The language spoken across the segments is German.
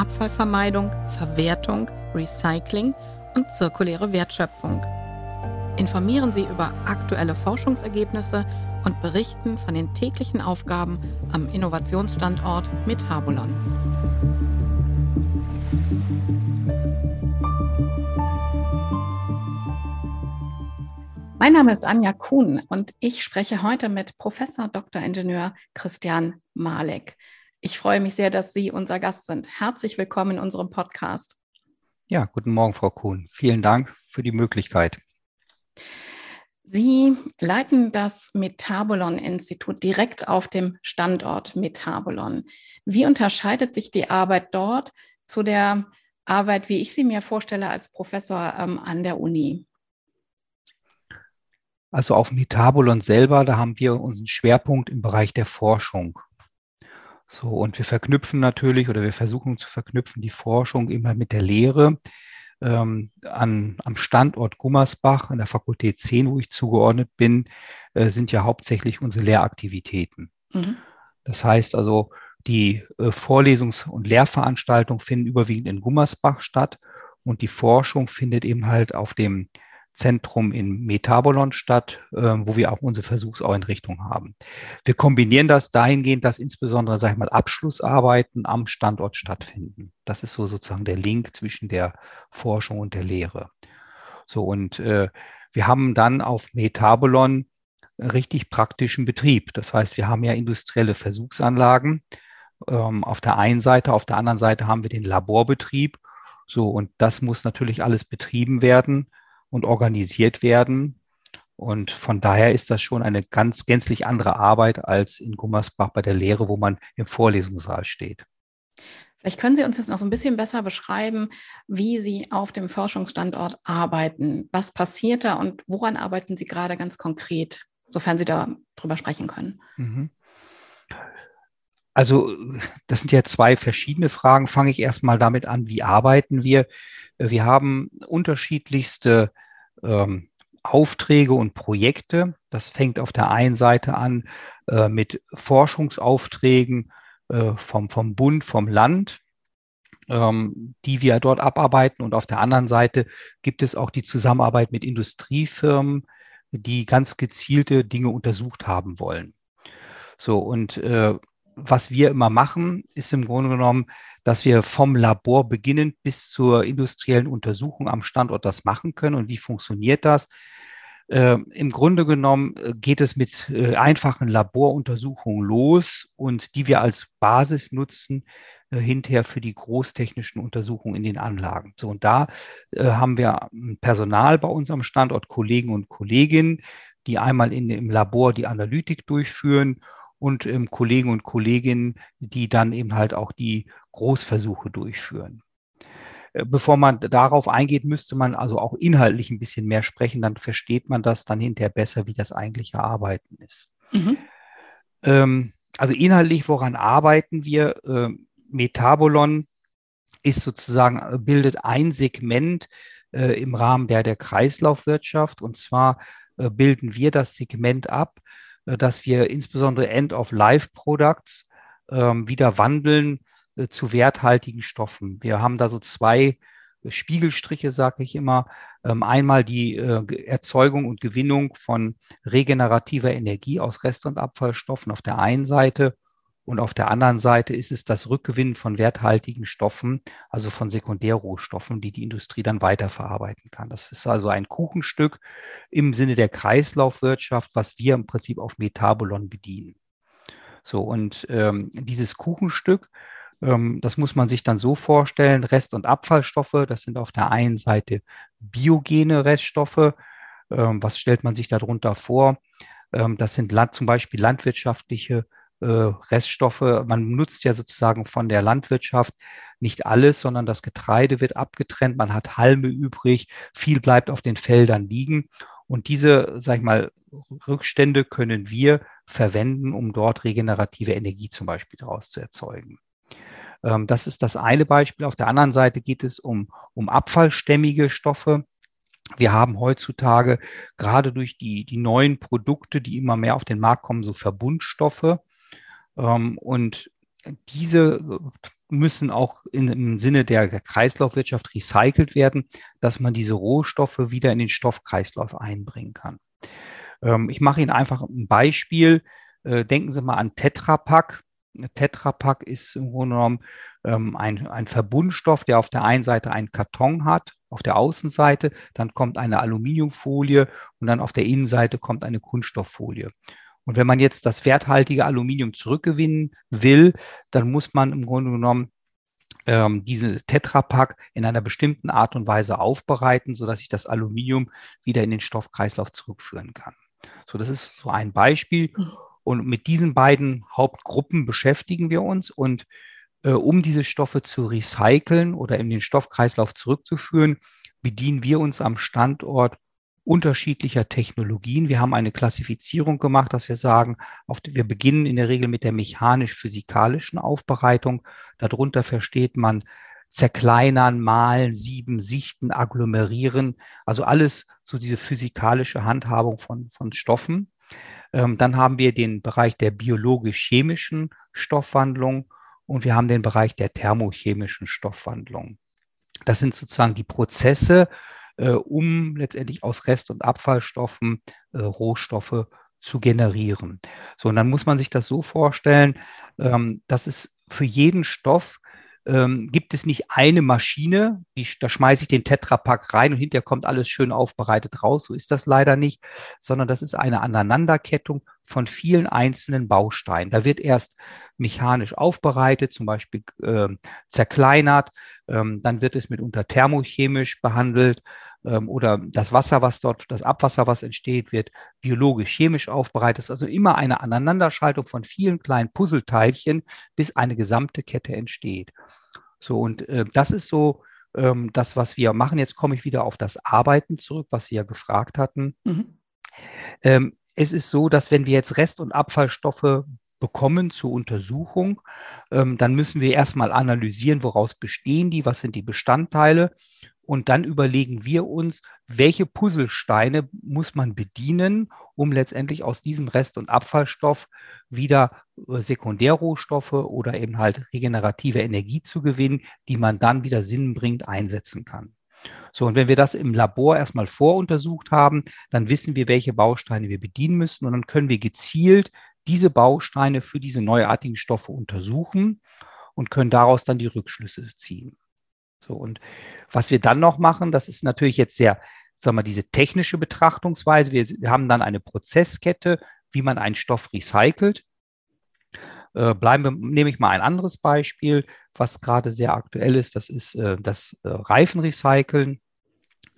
Abfallvermeidung, Verwertung, Recycling und zirkuläre Wertschöpfung. Informieren Sie über aktuelle Forschungsergebnisse und berichten von den täglichen Aufgaben am Innovationsstandort Metabolon. Mein Name ist Anja Kuhn und ich spreche heute mit Professor Dr. Ingenieur Christian Malek. Ich freue mich sehr, dass Sie unser Gast sind. Herzlich willkommen in unserem Podcast. Ja, guten Morgen, Frau Kuhn. Vielen Dank für die Möglichkeit. Sie leiten das Metabolon-Institut direkt auf dem Standort Metabolon. Wie unterscheidet sich die Arbeit dort zu der Arbeit, wie ich sie mir vorstelle, als Professor ähm, an der Uni? Also auf Metabolon selber, da haben wir unseren Schwerpunkt im Bereich der Forschung. So, und wir verknüpfen natürlich oder wir versuchen zu verknüpfen die Forschung immer mit der Lehre. Ähm, an, am Standort Gummersbach an der Fakultät 10, wo ich zugeordnet bin, äh, sind ja hauptsächlich unsere Lehraktivitäten. Mhm. Das heißt also, die äh, Vorlesungs- und Lehrveranstaltungen finden überwiegend in Gummersbach statt und die Forschung findet eben halt auf dem Zentrum in Metabolon statt, äh, wo wir auch unsere Versuchseinrichtung haben. Wir kombinieren das dahingehend, dass insbesondere, sag ich mal, Abschlussarbeiten am Standort stattfinden. Das ist so sozusagen der Link zwischen der Forschung und der Lehre. So, und äh, wir haben dann auf Metabolon richtig praktischen Betrieb. Das heißt, wir haben ja industrielle Versuchsanlagen ähm, auf der einen Seite, auf der anderen Seite haben wir den Laborbetrieb. So, und das muss natürlich alles betrieben werden und organisiert werden. Und von daher ist das schon eine ganz gänzlich andere Arbeit als in Gummersbach bei der Lehre, wo man im Vorlesungssaal steht. Vielleicht können Sie uns jetzt noch so ein bisschen besser beschreiben, wie Sie auf dem Forschungsstandort arbeiten. Was passiert da und woran arbeiten Sie gerade ganz konkret, sofern Sie darüber sprechen können? Mhm. Also das sind ja zwei verschiedene Fragen. Fange ich erstmal damit an, wie arbeiten wir? Wir haben unterschiedlichste ähm, Aufträge und Projekte. Das fängt auf der einen Seite an äh, mit Forschungsaufträgen äh, vom, vom Bund, vom Land, ähm, die wir dort abarbeiten. Und auf der anderen Seite gibt es auch die Zusammenarbeit mit Industriefirmen, die ganz gezielte Dinge untersucht haben wollen. So, und äh, was wir immer machen, ist im Grunde genommen, dass wir vom Labor beginnend bis zur industriellen Untersuchung am Standort das machen können. Und wie funktioniert das? Äh, Im Grunde genommen äh, geht es mit äh, einfachen Laboruntersuchungen los und die wir als Basis nutzen äh, hinterher für die großtechnischen Untersuchungen in den Anlagen. So, und da äh, haben wir Personal bei unserem Standort, Kollegen und Kolleginnen, die einmal in, im Labor die Analytik durchführen und ähm, Kollegen und Kolleginnen, die dann eben halt auch die Großversuche durchführen. Äh, bevor man darauf eingeht, müsste man also auch inhaltlich ein bisschen mehr sprechen, dann versteht man das dann hinterher besser, wie das eigentliche Arbeiten ist. Mhm. Ähm, also inhaltlich, woran arbeiten wir? Ähm, Metabolon ist sozusagen, äh, bildet ein Segment äh, im Rahmen der, der Kreislaufwirtschaft. Und zwar äh, bilden wir das Segment ab, dass wir insbesondere End-of-Life-Products ähm, wieder wandeln äh, zu werthaltigen Stoffen. Wir haben da so zwei Spiegelstriche, sage ich immer. Ähm, einmal die äh, Erzeugung und Gewinnung von regenerativer Energie aus Rest- und Abfallstoffen auf der einen Seite und auf der anderen Seite ist es das Rückgewinnen von werthaltigen Stoffen, also von Sekundärrohstoffen, die die Industrie dann weiterverarbeiten kann. Das ist also ein Kuchenstück im Sinne der Kreislaufwirtschaft, was wir im Prinzip auf Metabolon bedienen. So, und ähm, dieses Kuchenstück, ähm, das muss man sich dann so vorstellen, Rest- und Abfallstoffe, das sind auf der einen Seite biogene Reststoffe. Ähm, was stellt man sich darunter vor? Ähm, das sind zum Beispiel landwirtschaftliche äh, Reststoffe. Man nutzt ja sozusagen von der Landwirtschaft nicht alles, sondern das Getreide wird abgetrennt. Man hat Halme übrig. Viel bleibt auf den Feldern liegen. Und diese, sag ich mal, Rückstände können wir verwenden, um dort regenerative Energie zum Beispiel daraus zu erzeugen. Ähm, das ist das eine Beispiel. Auf der anderen Seite geht es um, um abfallstämmige Stoffe. Wir haben heutzutage gerade durch die, die neuen Produkte, die immer mehr auf den Markt kommen, so Verbundstoffe. Ähm, und diese müssen auch in, im Sinne der, Kreislaufwirtschaft recycelt werden, dass man diese Rohstoffe wieder in den Stoffkreislauf einbringen kann. Ähm, ich mache Ihnen einfach ein Beispiel. Äh, denken Sie mal an Tetra Pak. Tetra Pak ist im Grunde genommen ähm, ein, ein Verbundstoff, der auf der einen Seite einen Karton hat, auf der Außenseite, dann kommt eine Aluminiumfolie und dann auf der Innenseite kommt eine Kunststofffolie. Und wenn man jetzt das werthaltige Aluminium zurückgewinnen will, dann muss man im Grunde genommen ähm, diese Tetrapack in einer bestimmten Art und Weise aufbereiten, sodass ich das Aluminium wieder in den Stoffkreislauf zurückführen kann. So, das ist so ein Beispiel. Und mit diesen beiden Hauptgruppen beschäftigen wir uns. Und äh, um diese Stoffe zu recyceln oder in den Stoffkreislauf zurückzuführen, bedienen wir uns am Standort unterschiedlicher Technologien. Wir haben eine Klassifizierung gemacht, dass wir sagen, wir beginnen in der Regel mit der mechanisch-physikalischen Aufbereitung. Darunter versteht man zerkleinern, malen, sieben, sichten, agglomerieren, also alles so diese physikalische Handhabung von, von Stoffen. Ähm, dann haben wir den Bereich der biologisch-chemischen Stoffwandlung und wir haben den Bereich der thermochemischen Stoffwandlung. Das sind sozusagen die Prozesse, äh, um letztendlich aus Rest- und Abfallstoffen äh, Rohstoffe zu generieren. So, und dann muss man sich das so vorstellen, ähm, dass es für jeden Stoff ähm, gibt es nicht eine Maschine, die, da schmeiße ich den Tetrapack rein und hinterher kommt alles schön aufbereitet raus. So ist das leider nicht, sondern das ist eine Aneinanderkettung von vielen einzelnen Bausteinen. Da wird erst mechanisch aufbereitet, zum Beispiel äh, zerkleinert, ähm, dann wird es mitunter thermochemisch behandelt ähm, oder das Wasser, was dort, das Abwasser, was entsteht, wird biologisch, chemisch aufbereitet. Das ist also immer eine Aneinanderschaltung von vielen kleinen Puzzleteilchen, bis eine gesamte Kette entsteht. So, und äh, das ist so ähm, das, was wir machen. Jetzt komme ich wieder auf das Arbeiten zurück, was Sie ja gefragt hatten. Mhm. Ähm, es ist so, dass wenn wir jetzt Rest- und Abfallstoffe bekommen zur Untersuchung, ähm, dann müssen wir erstmal analysieren, woraus bestehen die, was sind die Bestandteile und dann überlegen wir uns, welche Puzzlesteine muss man bedienen, um letztendlich aus diesem Rest- und Abfallstoff wieder äh, Sekundärrohstoffe oder eben halt regenerative Energie zu gewinnen, die man dann wieder sinnbringend einsetzen kann. So, und wenn wir das im Labor erstmal voruntersucht haben, dann wissen wir, welche Bausteine wir bedienen müssen und dann können wir gezielt diese Bausteine für diese neuartigen Stoffe untersuchen und können daraus dann die Rückschlüsse ziehen. So, und was wir dann noch machen, das ist natürlich jetzt sehr, sagen wir, diese technische Betrachtungsweise. Wir, haben dann eine Prozesskette, wie man einen Stoff recycelt. Äh, bleiben wir, nehme ich mal ein anderes Beispiel, was gerade sehr aktuell ist. Das ist äh, das äh, Reifenrecyceln.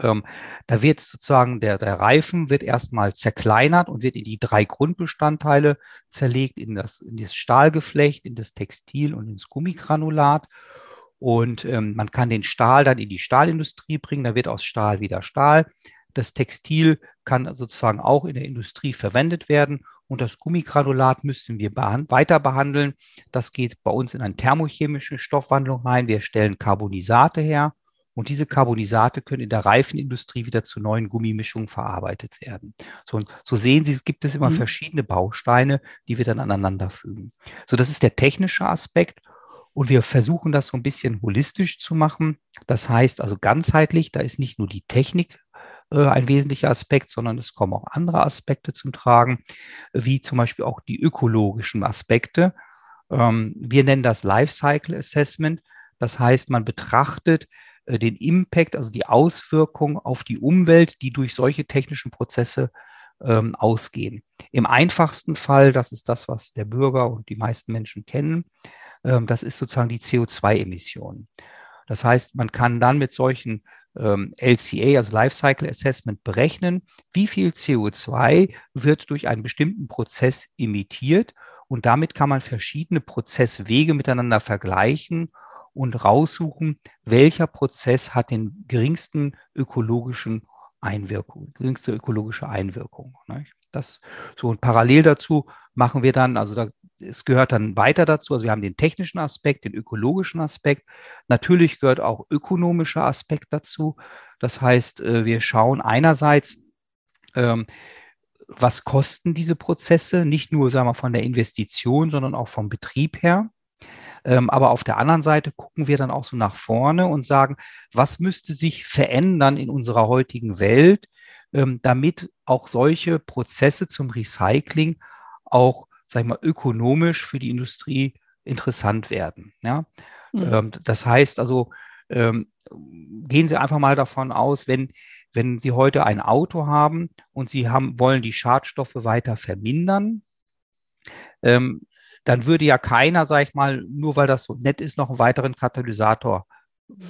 Ähm, da wird sozusagen der, der Reifen wird erstmal zerkleinert und wird in die drei Grundbestandteile zerlegt, in das, in das Stahlgeflecht, in das Textil und ins Gummigranulat. Und ähm, man kann den Stahl dann in die Stahlindustrie bringen, da wird aus Stahl wieder Stahl. Das Textil kann sozusagen auch in der Industrie verwendet werden und das Gummigranulat müssen wir behand weiter behandeln. Das geht bei uns in eine thermochemische Stoffwandlung rein. Wir stellen Carbonisate her und diese Carbonisate können in der Reifenindustrie wieder zu neuen Gummimischungen verarbeitet werden. So, so sehen Sie, es gibt es immer mhm. verschiedene Bausteine, die wir dann aneinander fügen. So, das ist der technische Aspekt. Und wir versuchen das so ein bisschen holistisch zu machen. Das heißt also ganzheitlich, da ist nicht nur die Technik äh, ein wesentlicher Aspekt, sondern es kommen auch andere Aspekte zum Tragen, wie zum Beispiel auch die ökologischen Aspekte. Ähm, wir nennen das Lifecycle Assessment. Das heißt, man betrachtet äh, den Impact, also die Auswirkung auf die Umwelt, die durch solche technischen Prozesse ähm, ausgehen. Im einfachsten Fall, das ist das, was der Bürger und die meisten Menschen kennen, ähm, das ist sozusagen die CO2-Emission. Das heißt, man kann dann mit solchen ähm, LCA, also Lifecycle Assessment, berechnen, wie viel CO2 wird durch einen bestimmten Prozess emittiert. Und damit kann man verschiedene Prozesswege miteinander vergleichen und raussuchen, welcher Prozess hat den geringsten ökologischen Einwirkung, geringste ökologische Einwirkung. Nicht? Das so und parallel dazu machen wir dann, also da, es gehört dann weiter dazu, also wir haben den technischen Aspekt, den ökologischen Aspekt. Natürlich gehört auch ökonomischer Aspekt dazu. Das heißt, äh, wir schauen einerseits, ähm, was kosten diese Prozesse, nicht nur sagen wir, von der Investition, sondern auch vom Betrieb her. Ähm, aber auf der anderen Seite gucken wir dann auch so nach vorne und sagen, was müsste sich verändern in unserer heutigen Welt, ähm, damit auch solche Prozesse zum Recycling auch, sag ich mal, ökonomisch für die Industrie interessant werden. Ja? Mhm. Ähm, das heißt also, gehen Sie einfach mal davon aus, wenn, wenn Sie heute ein Auto haben und Sie haben, wollen die Schadstoffe weiter vermindern, ähm, dann würde ja keiner, sag ich mal, nur weil das so nett ist, noch einen weiteren Katalysator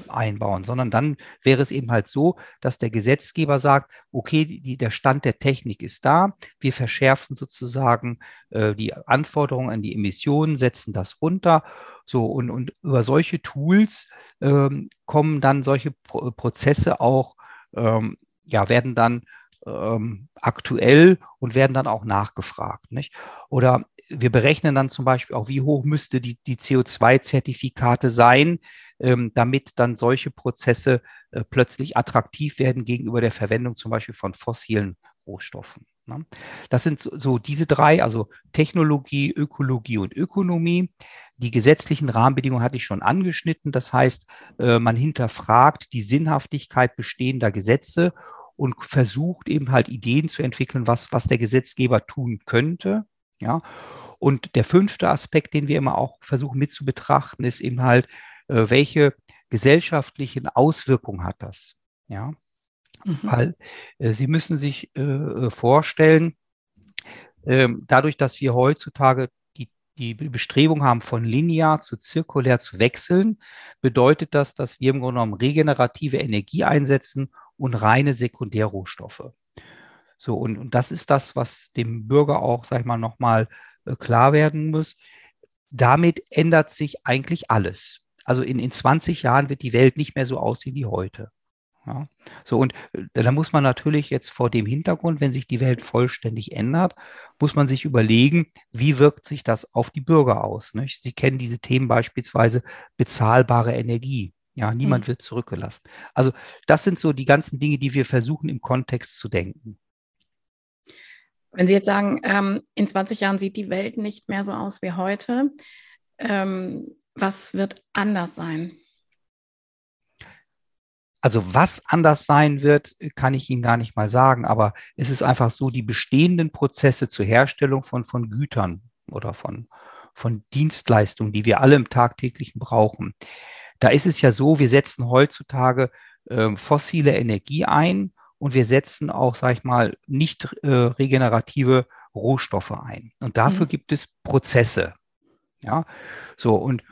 einbauen, sondern dann wäre es eben halt so, dass der Gesetzgeber sagt, okay, die, der Stand der Technik ist da, wir verschärfen sozusagen äh, die Anforderungen an die Emissionen, setzen das runter. So, und, und über solche Tools ähm, kommen dann solche Pro Prozesse auch, ähm, ja, werden dann ähm, aktuell und werden dann auch nachgefragt. Nicht? Oder wir berechnen dann zum Beispiel auch, wie hoch müsste die, die CO2-Zertifikate sein, ähm, damit dann solche Prozesse äh, plötzlich attraktiv werden gegenüber der Verwendung zum Beispiel von fossilen Rohstoffen. Ne? Das sind so, so diese drei, also Technologie, Ökologie und Ökonomie. Die gesetzlichen Rahmenbedingungen hatte ich schon angeschnitten. Das heißt, äh, man hinterfragt die Sinnhaftigkeit bestehender Gesetze und versucht eben halt Ideen zu entwickeln, was, was der Gesetzgeber tun könnte. Ja. Und der fünfte Aspekt, den wir immer auch versuchen mit zu betrachten, ist eben halt, äh, welche gesellschaftlichen Auswirkungen hat das? Ja. Mhm. Weil äh, Sie müssen sich äh, äh vorstellen, ähm, dadurch, dass wir heutzutage die, die Bestrebung haben, von linear zu zirkulär zu wechseln, bedeutet das, dass wir im Grunde genommen regenerative Energie einsetzen und reine Sekundärrohstoffe. So, und, und das ist das, was dem Bürger auch, sag ich mal, nochmal äh, klar werden muss. Damit ändert sich eigentlich alles. Also in, in 20 Jahren wird die Welt nicht mehr so aussehen wie heute. Ja. So, und äh, da muss man natürlich jetzt vor dem Hintergrund, wenn sich die Welt vollständig ändert, muss man sich überlegen, wie wirkt sich das auf die Bürger aus. Nicht? Sie kennen diese Themen beispielsweise bezahlbare Energie. Ja, niemand mhm. wird zurückgelassen. Also das sind so die ganzen Dinge, die wir versuchen im Kontext zu denken. Wenn Sie jetzt sagen, ähm, in 20 Jahren sieht die Welt nicht mehr so aus wie heute, ähm, was wird anders sein? Also was anders sein wird, kann ich Ihnen gar nicht mal sagen, aber es ist einfach so, die bestehenden Prozesse zur Herstellung von, von Gütern oder von, von Dienstleistungen, die wir alle im tagtäglichen brauchen. Da ist es ja so, wir setzen heutzutage äh, fossile Energie ein und wir setzen auch, sag ich mal, nicht äh, regenerative Rohstoffe ein. Und dafür mhm. gibt es Prozesse. Ja, so und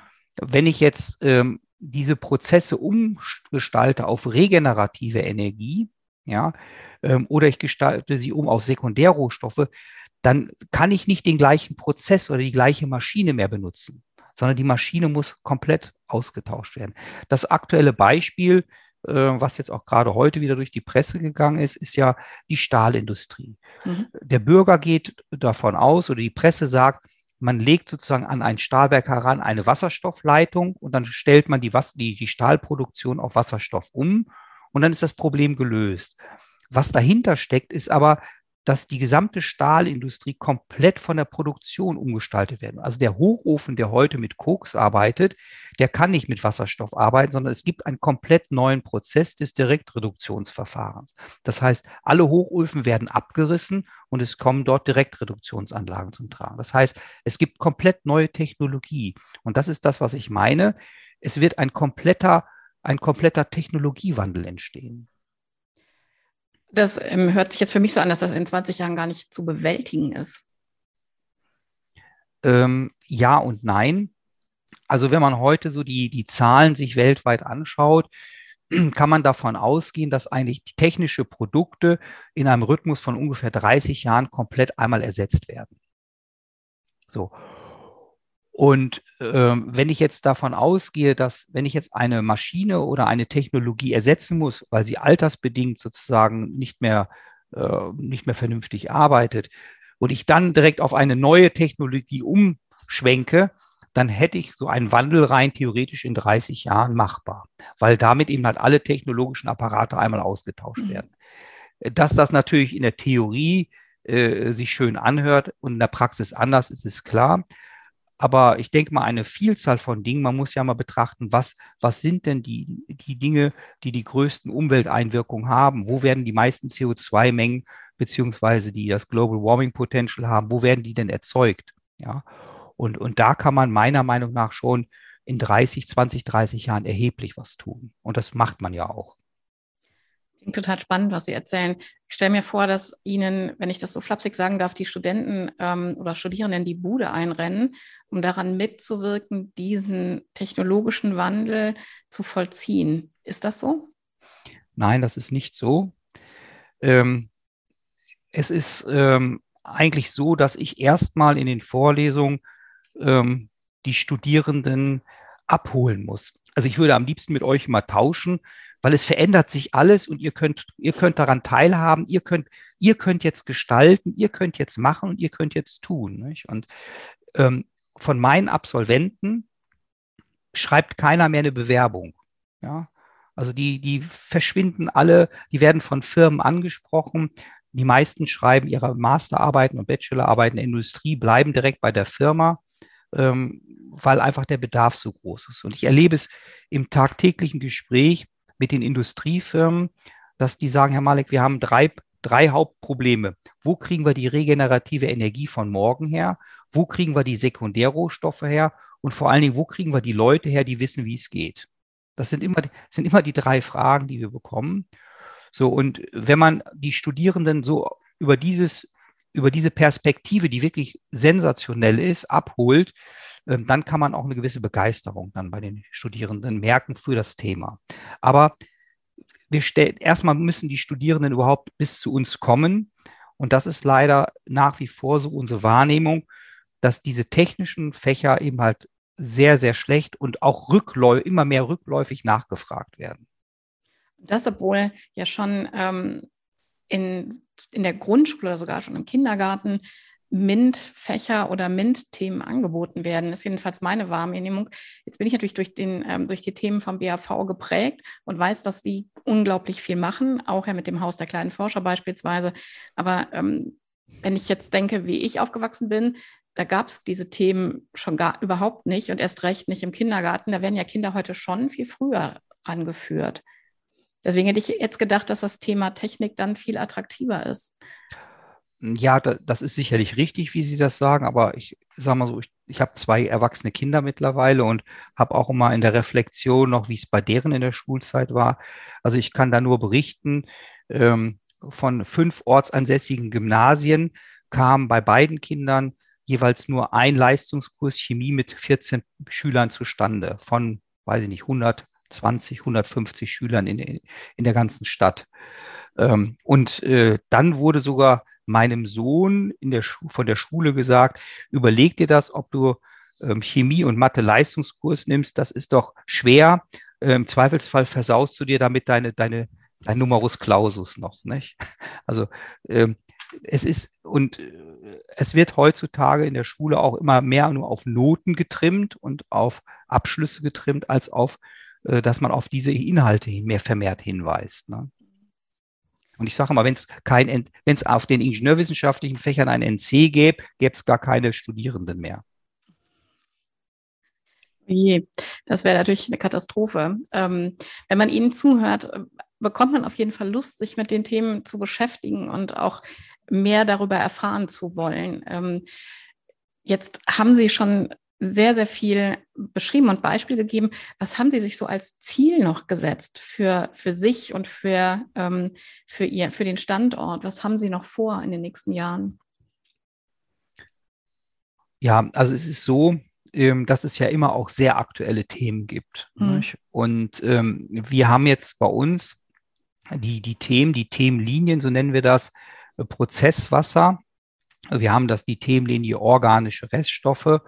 wenn ich jetzt ähm, diese Prozesse umgestalte auf regenerative Energie, ja, ähm, oder ich gestalte sie um auf Sekundärrohstoffe, dann kann ich nicht den gleichen Prozess oder die gleiche Maschine mehr benutzen, sondern die Maschine muss komplett ausgetauscht werden. Das aktuelle Beispiel äh, was jetzt auch gerade heute wieder durch die Presse gegangen ist, ist ja die Stahlindustrie. Mhm. Der Bürger geht davon aus oder die Presse sagt, man legt sozusagen an ein Stahlwerk heran eine Wasserstoffleitung und dann stellt man die, die, die Stahlproduktion auf Wasserstoff um und dann ist das Problem gelöst. Was dahinter steckt, ist aber dass die gesamte Stahlindustrie komplett von der Produktion umgestaltet werden. Also der Hochofen, der heute mit Koks arbeitet, der kann nicht mit Wasserstoff arbeiten, sondern es gibt einen komplett neuen Prozess des Direktreduktionsverfahrens. Das heißt, alle Hochöfen werden abgerissen und es kommen dort Direktreduktionsanlagen zum Tragen. Das heißt, es gibt komplett neue Technologie. Und das ist das, was ich meine. Es wird ein kompletter, ein kompletter Technologiewandel entstehen. Das ähm, hört sich jetzt für mich so an, dass das in 20 Jahren gar nicht zu bewältigen ist. Ähm, ja und nein. Also wenn man heute so die, die Zahlen sich weltweit anschaut, kann man davon ausgehen, dass eigentlich technische Produkte in einem Rhythmus von ungefähr 30 Jahren komplett einmal ersetzt werden. So. Und ähm, wenn ich jetzt davon ausgehe, dass wenn ich jetzt eine Maschine oder eine Technologie ersetzen muss, weil sie altersbedingt sozusagen nicht mehr, äh, nicht mehr vernünftig arbeitet, und ich dann direkt auf eine neue Technologie umschwenke, dann hätte ich so einen Wandel rein theoretisch in 30 Jahren machbar, weil damit eben halt alle technologischen Apparate einmal ausgetauscht mhm. werden. Dass das natürlich in der Theorie äh, sich schön anhört und in der Praxis anders ist, ist klar. Aber ich denke mal, eine Vielzahl von Dingen, man muss ja mal betrachten, was, was sind denn die, die Dinge, die die größten Umwelteinwirkungen haben? Wo werden die meisten CO2-Mengen beziehungsweise die das Global Warming Potential haben, wo werden die denn erzeugt? Ja, und, und da kann man meiner Meinung nach schon in 30, 20, 30 Jahren erheblich was tun. Und das macht man ja auch. Klingt total spannend, was Sie erzählen. Ich stelle mir vor, dass Ihnen, wenn ich das so flapsig sagen darf, die Studenten ähm, oder Studierenden die Bude einrennen, um daran mitzuwirken, diesen technologischen Wandel zu vollziehen. Ist das so? Nein, das ist nicht so. Ähm, es ist ähm, eigentlich so, dass ich erstmal in den Vorlesungen ähm, die Studierenden abholen muss. Also ich würde am liebsten mit euch mal tauschen, weil es verändert sich alles und ihr könnt, ihr könnt daran teilhaben, ihr könnt, ihr könnt jetzt gestalten, ihr könnt jetzt machen und ihr könnt jetzt tun. Nicht? Und ähm, von meinen Absolventen schreibt keiner mehr eine Bewerbung. Ja? Also die, die verschwinden alle, die werden von Firmen angesprochen, die meisten schreiben ihre Masterarbeiten und Bachelorarbeiten in der Industrie, bleiben direkt bei der Firma, ähm, weil einfach der Bedarf so groß ist. Und ich erlebe es im tagtäglichen Gespräch mit den Industriefirmen, dass die sagen, Herr Malek, wir haben drei, drei Hauptprobleme. Wo kriegen wir die regenerative Energie von morgen her? Wo kriegen wir die Sekundärrohstoffe her? Und vor allen Dingen, wo kriegen wir die Leute her, die wissen, wie es geht? Das sind immer, sind immer die drei Fragen, die wir bekommen. So, und wenn man die Studierenden so über dieses, über diese Perspektive, die wirklich sensationell ist, abholt, dann kann man auch eine gewisse Begeisterung dann bei den Studierenden merken für das Thema. Aber wir stellen, erstmal müssen die Studierenden überhaupt bis zu uns kommen. Und das ist leider nach wie vor so unsere Wahrnehmung, dass diese technischen Fächer eben halt sehr, sehr schlecht und auch rückläu immer mehr rückläufig nachgefragt werden. Das, obwohl ja schon ähm, in, in der Grundschule oder sogar schon im Kindergarten MINT-Fächer oder MINT-Themen angeboten werden. Das ist jedenfalls meine Wahrnehmung. Jetzt bin ich natürlich durch, den, ähm, durch die Themen vom BAV geprägt und weiß, dass die unglaublich viel machen, auch ja mit dem Haus der kleinen Forscher beispielsweise. Aber ähm, wenn ich jetzt denke, wie ich aufgewachsen bin, da gab es diese Themen schon gar überhaupt nicht und erst recht nicht im Kindergarten. Da werden ja Kinder heute schon viel früher rangeführt. Deswegen hätte ich jetzt gedacht, dass das Thema Technik dann viel attraktiver ist. Ja, das ist sicherlich richtig, wie Sie das sagen, aber ich sage mal so, ich, ich habe zwei erwachsene Kinder mittlerweile und habe auch immer in der Reflexion noch, wie es bei deren in der Schulzeit war. Also ich kann da nur berichten, ähm, von fünf ortsansässigen Gymnasien kam bei beiden Kindern jeweils nur ein Leistungskurs Chemie mit 14 Schülern zustande von, weiß ich nicht, 100 120, 150 Schülern in, in der ganzen Stadt. Ähm, und äh, dann wurde sogar meinem Sohn in der von der Schule gesagt, überleg dir das, ob du ähm, Chemie und Mathe Leistungskurs nimmst, das ist doch schwer. Äh, Im Zweifelsfall versaust du dir damit deine, deine, dein Numerus Clausus noch, nicht? Also ähm, es ist und äh, es wird heutzutage in der Schule auch immer mehr nur auf Noten getrimmt und auf Abschlüsse getrimmt als auf äh, dass man auf diese Inhalte mehr vermehrt hinweist. Ne? Und ich sage mal, wenn es auf den ingenieurwissenschaftlichen Fächern ein NC gäbe, gäbe es gar keine Studierenden mehr. Je, das wäre natürlich eine Katastrophe. Ähm, wenn man Ihnen zuhört, bekommt man auf jeden Fall Lust, sich mit den Themen zu beschäftigen und auch mehr darüber erfahren zu wollen. Ähm, jetzt haben Sie schon sehr, sehr viel beschrieben und Beispiele gegeben. Was haben Sie sich so als Ziel noch gesetzt für, für sich und für, ähm, für, ihr, für den Standort? Was haben Sie noch vor in den nächsten Jahren? Ja, also es ist so, ähm, dass es ja immer auch sehr aktuelle Themen gibt. Mhm. Und ähm, wir haben jetzt bei uns die, die Themen, die Themenlinien, so nennen wir das, äh, Prozesswasser. Wir haben das die Themenlinie organische Reststoffe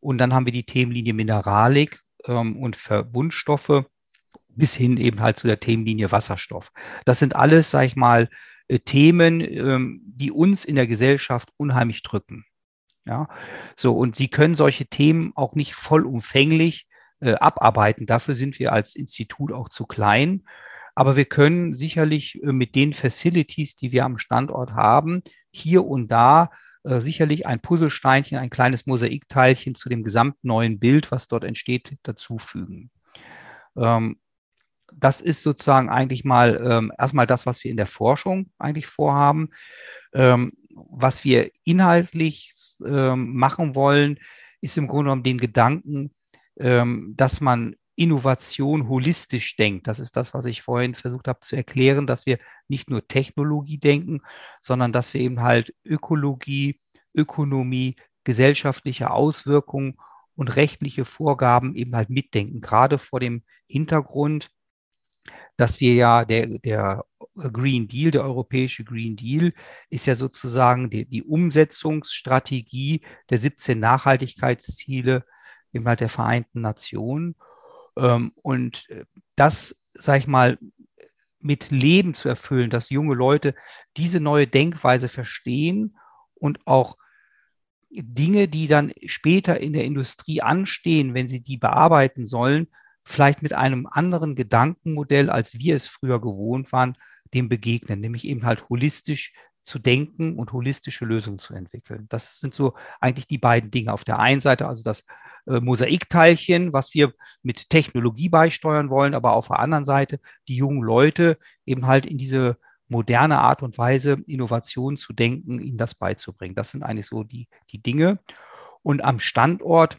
Und dann haben wir die Themenlinie Mineralik ähm, und Verbundstoffe bis hin eben halt zu der Themenlinie Wasserstoff. Das sind alles, sag ich mal, äh, Themen, ähm, die uns in der Gesellschaft unheimlich drücken. Ja, so und Sie können solche Themen auch nicht vollumfänglich äh, abarbeiten. Dafür sind wir als Institut auch zu klein. Aber wir können sicherlich äh, mit den Facilities, die wir am Standort haben, hier und da äh, sicherlich ein Puzzlesteinchen, ein kleines Mosaikteilchen zu dem gesamten neuen Bild, was dort entsteht, dazufügen. Ähm, das ist sozusagen eigentlich mal ähm, erstmal das, was wir in der Forschung eigentlich vorhaben. Ähm, was wir inhaltlich ähm, machen wollen, ist im Grunde genommen den Gedanken, ähm, dass man Innovation holistisch denkt. Das ist das, was ich vorhin versucht habe zu erklären, dass wir nicht nur Technologie denken, sondern dass wir eben halt Ökologie, Ökonomie, gesellschaftliche Auswirkungen und rechtliche Vorgaben eben halt mitdenken, gerade vor dem Hintergrund, dass wir ja der, der Green Deal, der europäische Green Deal, ist ja sozusagen die, die Umsetzungsstrategie der 17 Nachhaltigkeitsziele eben halt der Vereinten Nationen. Ähm, und äh, das, sag ich mal, mit Leben zu erfüllen, dass junge Leute diese neue Denkweise verstehen und auch Dinge, die dann später in der Industrie anstehen, wenn sie die bearbeiten sollen, vielleicht mit einem anderen Gedankenmodell, als wir es früher gewohnt waren, dem begegnen, nämlich eben halt holistisch zu denken und holistische Lösungen zu entwickeln. Das sind so eigentlich die beiden Dinge. Auf der einen Seite also das äh, Mosaikteilchen, was wir mit Technologie beisteuern wollen, aber auf der anderen Seite die jungen Leute eben halt in diese moderne Art und Weise, Innovation zu denken, ihnen das beizubringen. Das sind eigentlich so die, die Dinge. Und am Standort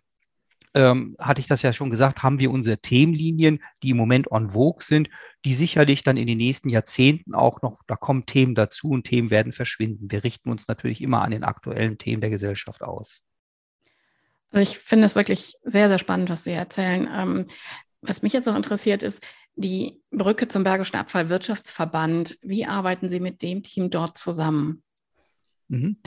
ähm, hatte ich das ja schon gesagt, haben wir unsere Themenlinien, die im Moment on vogue sind, die sicherlich dann in den nächsten Jahrzehnten auch noch, da kommen Themen dazu und Themen werden verschwinden. Wir richten uns natürlich immer an den aktuellen Themen der Gesellschaft aus. Also ich finde es wirklich sehr, sehr spannend, was Sie erzählen. Ähm, was mich jetzt noch interessiert, ist die Brücke zum Bergischen Abfallwirtschaftsverband. Wie arbeiten Sie mit dem Team dort zusammen? Mhm.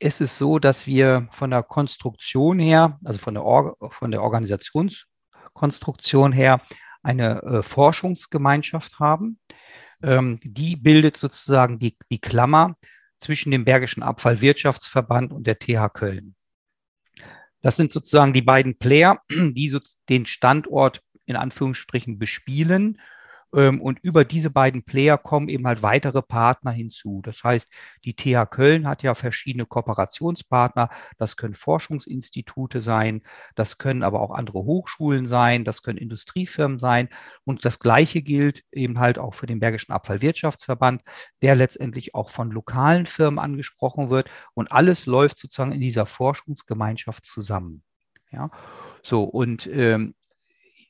Also es ist so, dass wir von der Konstruktion her, also von der, Or von der Organisationskonstruktion her, eine äh, Forschungsgemeinschaft haben. Ähm, die bildet sozusagen die, die Klammer zwischen dem Bergischen Abfallwirtschaftsverband und der TH Köln. Das sind sozusagen die beiden Player, die so den Standort in Anführungsstrichen bespielen und über diese beiden Player kommen eben halt weitere Partner hinzu. Das heißt, die TH Köln hat ja verschiedene Kooperationspartner. Das können Forschungsinstitute sein, das können aber auch andere Hochschulen sein, das können Industriefirmen sein. Und das Gleiche gilt eben halt auch für den Bergischen Abfallwirtschaftsverband, der letztendlich auch von lokalen Firmen angesprochen wird. Und alles läuft sozusagen in dieser Forschungsgemeinschaft zusammen. Ja, so und ähm,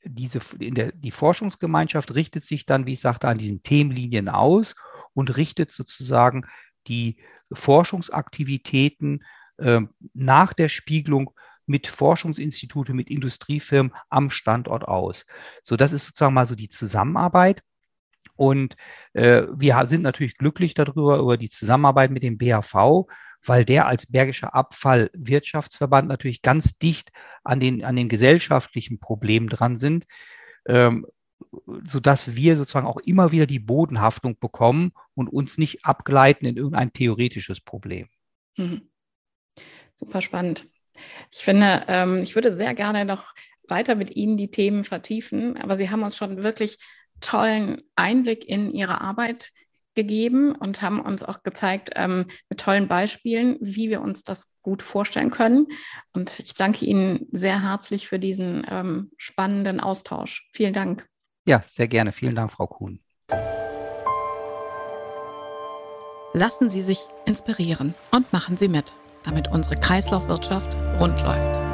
diese, der, die Forschungsgemeinschaft richtet sich dann, wie ich sagte, an diesen Themenlinien aus und richtet sozusagen die Forschungsaktivitäten äh, nach der Spiegelung mit Forschungsinstitute, mit Industriefirmen am Standort aus. So, das ist sozusagen mal so die Zusammenarbeit. Und äh, wir sind natürlich glücklich darüber, über die Zusammenarbeit mit dem BAV, weil der als Bergischer Abfallwirtschaftsverband natürlich ganz dicht an den, an den gesellschaftlichen Problemen dran sind, ähm, sodass wir sozusagen auch immer wieder die Bodenhaftung bekommen und uns nicht abgleiten in irgendein theoretisches Problem. Mhm. Super spannend. Ich finde, ähm, ich würde sehr gerne noch weiter mit Ihnen die Themen vertiefen, aber Sie haben uns schon wirklich tollen Einblick in Ihre Arbeit gegeben und haben uns auch gezeigt ähm, mit tollen Beispielen, wie wir uns das gut vorstellen können. Und ich danke Ihnen sehr herzlich für diesen ähm, spannenden Austausch. Vielen Dank. Ja, sehr gerne. Vielen Dank, Frau Kuhn. Lassen Sie sich inspirieren und machen Sie mit, damit unsere Kreislaufwirtschaft rund läuft.